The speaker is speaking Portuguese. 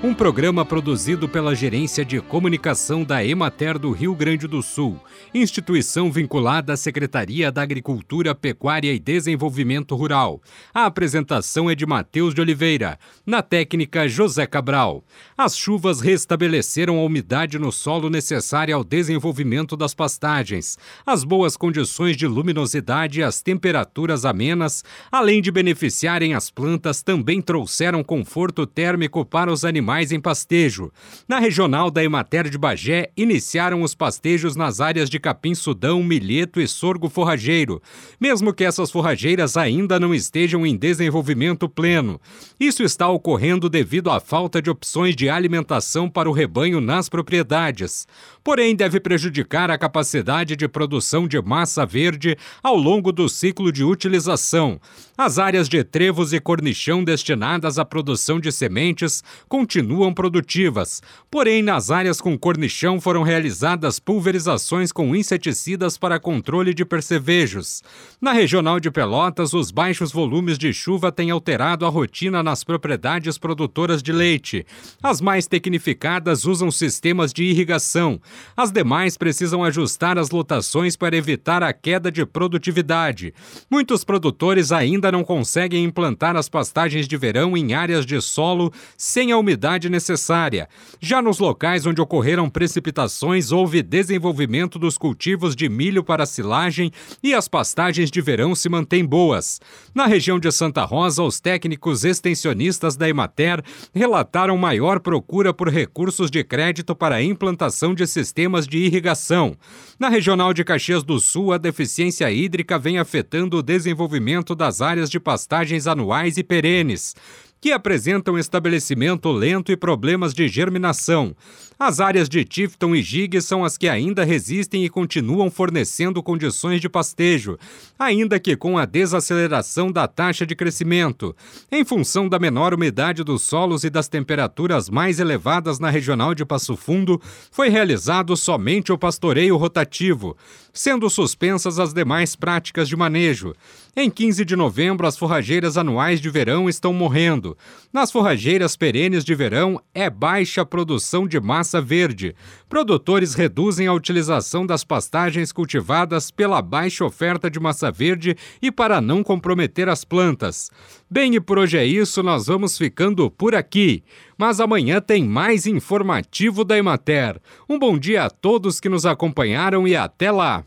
um programa produzido pela Gerência de Comunicação da Emater do Rio Grande do Sul, instituição vinculada à Secretaria da Agricultura, Pecuária e Desenvolvimento Rural. A apresentação é de Matheus de Oliveira, na técnica José Cabral. As chuvas restabeleceram a umidade no solo necessária ao desenvolvimento das pastagens. As boas condições de luminosidade e as temperaturas amenas, além de beneficiarem as plantas, também trouxeram conforto térmico para os animais animais em pastejo. Na regional da Emater de Bagé, iniciaram os pastejos nas áreas de capim-sudão, milheto e sorgo forrageiro, mesmo que essas forrageiras ainda não estejam em desenvolvimento pleno. Isso está ocorrendo devido à falta de opções de alimentação para o rebanho nas propriedades. Porém, deve prejudicar a capacidade de produção de massa verde ao longo do ciclo de utilização. As áreas de trevos e cornichão destinadas à produção de sementes continuam continuam produtivas. Porém, nas áreas com cornichão foram realizadas pulverizações com inseticidas para controle de percevejos. Na regional de Pelotas, os baixos volumes de chuva têm alterado a rotina nas propriedades produtoras de leite. As mais tecnificadas usam sistemas de irrigação. As demais precisam ajustar as lotações para evitar a queda de produtividade. Muitos produtores ainda não conseguem implantar as pastagens de verão em áreas de solo sem a umidade necessária. Já nos locais onde ocorreram precipitações, houve desenvolvimento dos cultivos de milho para silagem e as pastagens de verão se mantêm boas. Na região de Santa Rosa, os técnicos extensionistas da Emater relataram maior procura por recursos de crédito para a implantação de sistemas de irrigação. Na regional de Caxias do Sul, a deficiência hídrica vem afetando o desenvolvimento das áreas de pastagens anuais e perenes que apresentam estabelecimento lento e problemas de germinação. As áreas de Tifton e Gig são as que ainda resistem e continuam fornecendo condições de pastejo, ainda que com a desaceleração da taxa de crescimento. Em função da menor umidade dos solos e das temperaturas mais elevadas na regional de Passo Fundo, foi realizado somente o pastoreio rotativo, sendo suspensas as demais práticas de manejo. Em 15 de novembro, as forrageiras anuais de verão estão morrendo. Nas forrageiras perenes de verão, é baixa a produção de massa verde. Produtores reduzem a utilização das pastagens cultivadas pela baixa oferta de massa verde e para não comprometer as plantas. Bem, e por hoje é isso, nós vamos ficando por aqui. Mas amanhã tem mais informativo da Emater. Um bom dia a todos que nos acompanharam e até lá!